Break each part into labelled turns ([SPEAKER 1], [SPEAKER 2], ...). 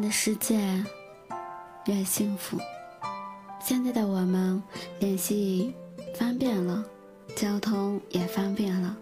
[SPEAKER 1] 的世界，越幸福。现在的我们联系方便了，交通也方便了，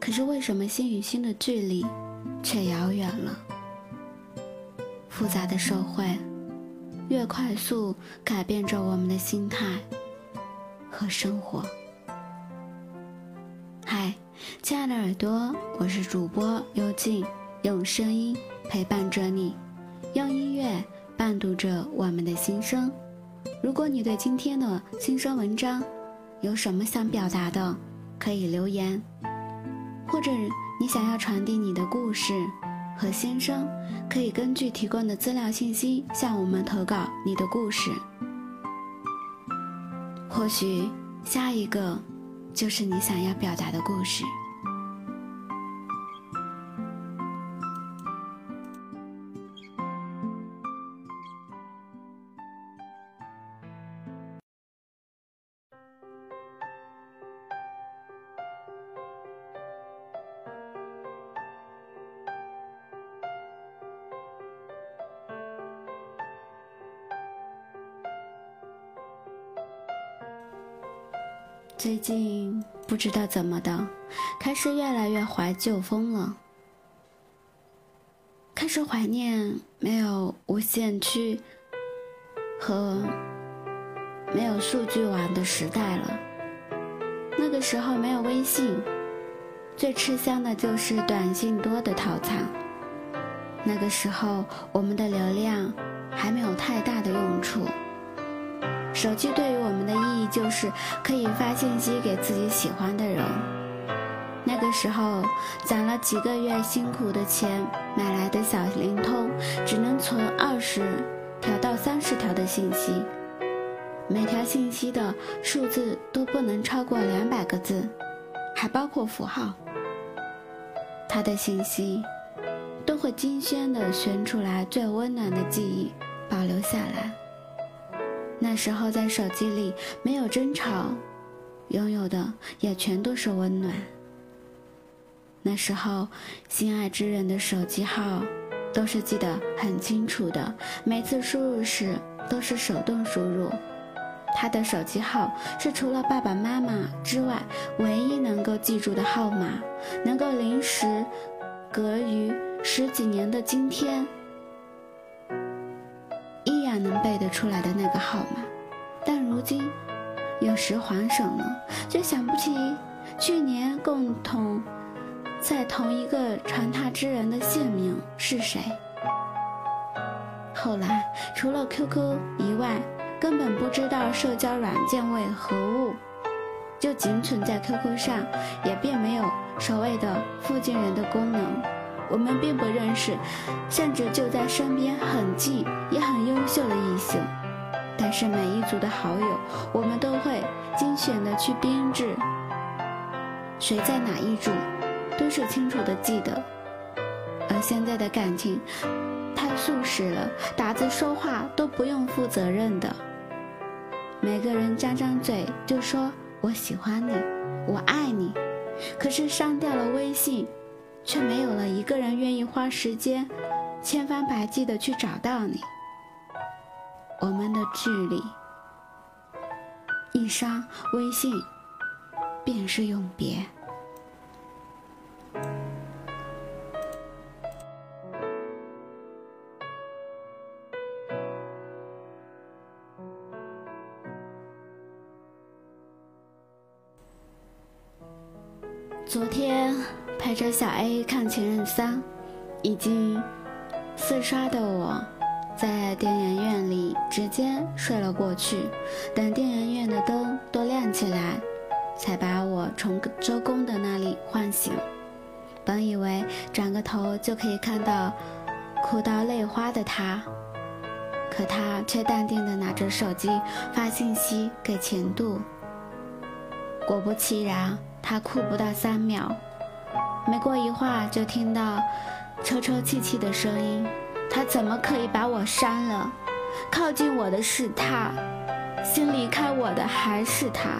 [SPEAKER 1] 可是为什么心与心的距离却遥远了？复杂的社会，越快速改变着我们的心态和生活。嗨，亲爱的耳朵，我是主播幽静，用声音。陪伴着你，用音乐伴读着我们的心声。如果你对今天的心声文章有什么想表达的，可以留言；或者你想要传递你的故事和心声，可以根据提供的资料信息向我们投稿你的故事。或许下一个就是你想要表达的故事。最近不知道怎么的，开始越来越怀旧风了，开始怀念没有无线区和没有数据网的时代了。那个时候没有微信，最吃香的就是短信多的套餐。那个时候我们的流量还没有太大的用处。手机对于我们的意义就是可以发信息给自己喜欢的人。那个时候攒了几个月辛苦的钱买来的小灵通，只能存二十条到三十条的信息，每条信息的数字都不能超过两百个字，还包括符号。他的信息都会精心的选出来最温暖的记忆，保留下来。那时候在手机里没有争吵，拥有的也全都是温暖。那时候心爱之人的手机号都是记得很清楚的，每次输入时都是手动输入。他的手机号是除了爸爸妈妈之外唯一能够记住的号码，能够临时隔于十几年的今天。背得出来的那个号码，但如今有时还省了，却想不起去年共同在同一个传他之人的姓名是谁。后来除了 QQ 以外，根本不知道社交软件为何物，就仅存在 QQ 上，也并没有所谓的附近人的功能。我们并不认识，甚至就在身边很近也很优秀的异性，但是每一组的好友，我们都会精选的去编制，谁在哪一组，都是清楚的记得。而现在的感情太速食了，打字说话都不用负责任的，每个人张张嘴就说我喜欢你，我爱你，可是删掉了微信。却没有了一个人愿意花时间，千方百计的去找到你。我们的距离，一删微信，便是永别。看《情人三》，已经四刷的我，在电影院里直接睡了过去。等电影院的灯都亮起来，才把我从周公的那里唤醒。本以为转个头就可以看到哭到泪花的他，可他却淡定地拿着手机发信息给前度。果不其然，他哭不到三秒。没过一会儿，就听到抽抽泣泣的声音。他怎么可以把我删了？靠近我的是他，先离开我的还是他。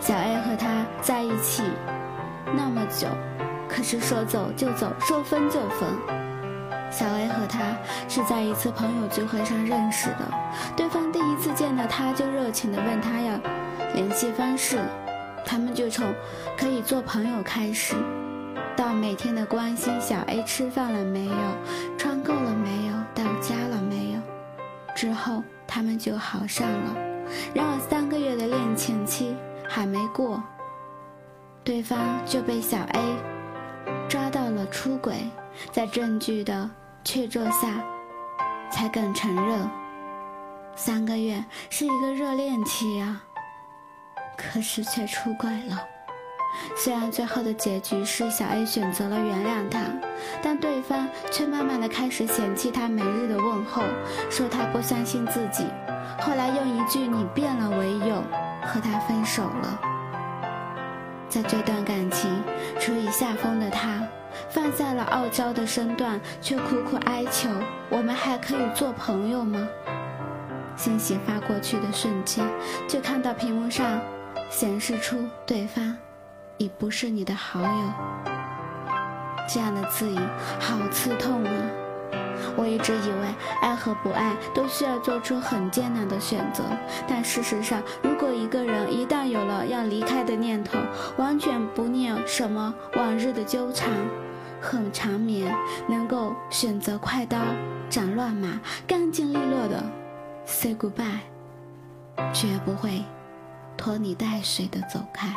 [SPEAKER 1] 小 A 和他在一起那么久，可是说走就走，说分就分。小 A 和他是在一次朋友聚会上认识的，对方第一次见到他就热情地问他要联系方式，他们就从可以做朋友开始，到每天的关心小 A 吃饭了没有，穿够了没有，到家了没有，之后他们就好上了。然而三个月的恋情期还没过，对方就被小 A 抓到了出轨，在证据的。确凿下，才敢承认。三个月是一个热恋期啊，可是却出轨了。虽然最后的结局是小 A 选择了原谅他，但对方却慢慢的开始嫌弃他每日的问候，说他不相信自己。后来用一句“你变了”为由和他分手了。在这段感情处于下风的他。放下了傲娇的身段，却苦苦哀求：“我们还可以做朋友吗？”信息发过去的瞬间，就看到屏幕上显示出对方已不是你的好友。这样的字眼好刺痛啊！我一直以为爱和不爱都需要做出很艰难的选择，但事实上，如果一个人一旦有了要离开的念头，完全不念什么往日的纠缠。很长眠，能够选择快刀斩乱麻，干净利落的 say goodbye，绝不会拖泥带水的走开。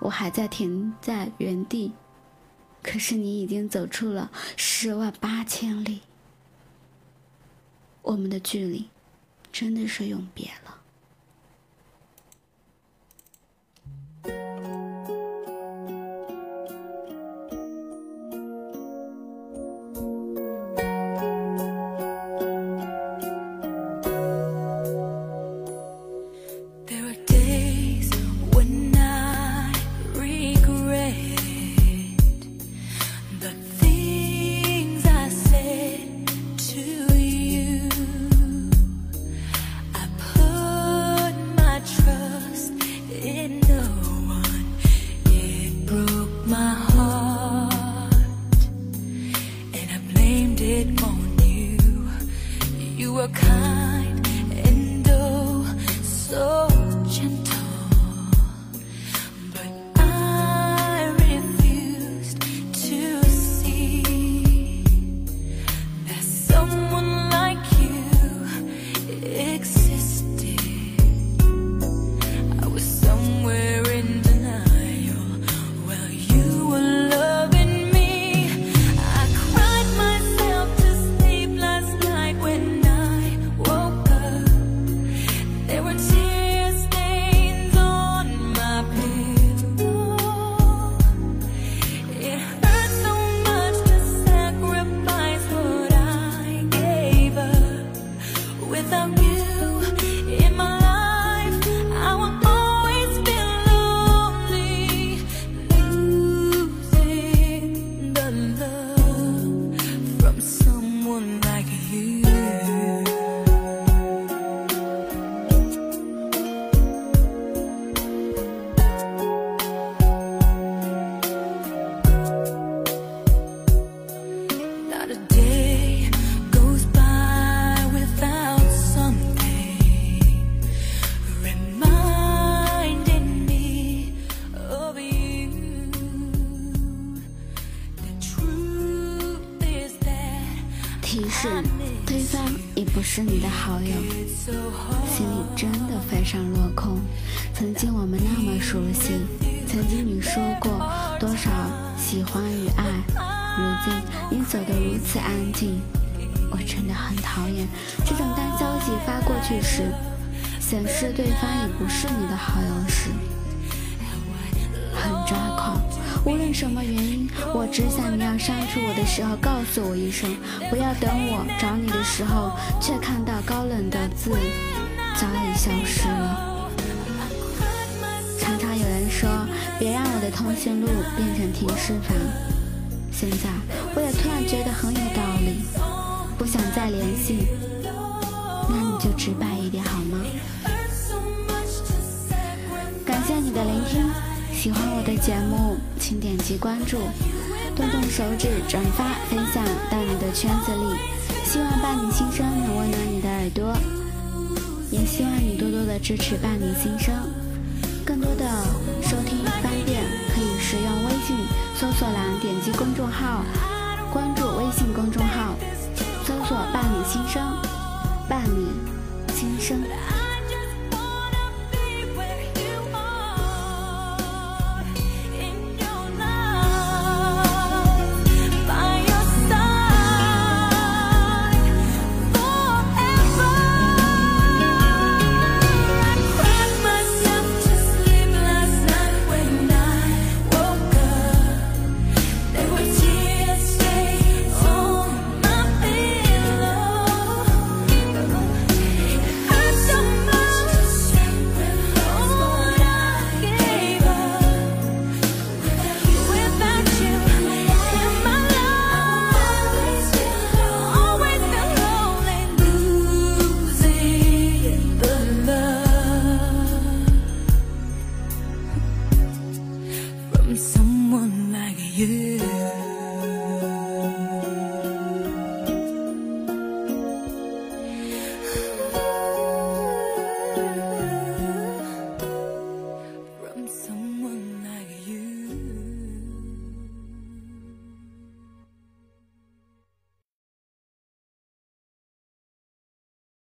[SPEAKER 1] 我还在停在原地，可是你已经走出了十万八千里，我们的距离真的是永别了。我看提示：对方已不是你的好友，心里真的非常落空。曾经我们那么熟悉，曾经你说过多少喜欢与爱，如今你走得如此安静，我真的很讨厌这种当消息发过去时，显示对方已不是你的好友时，无论什么原因，我只想你要删除我的时候告诉我一声，不要等我找你的时候，却看到高冷的字早已消失了。常常有人说，别让我的通讯录变成停尸房。现在我也突然觉得很有道理，不想再联系，喜欢我的节目。
[SPEAKER 2] 请点击关注，动动手指转发分享到你的圈子里。希望伴你心声能温暖你的耳朵，也希望你多多的支持伴你心声。更多的收听方便，可以使用微信搜索栏点击公众号，关注微信公众号，搜索伴你心声，伴你心声。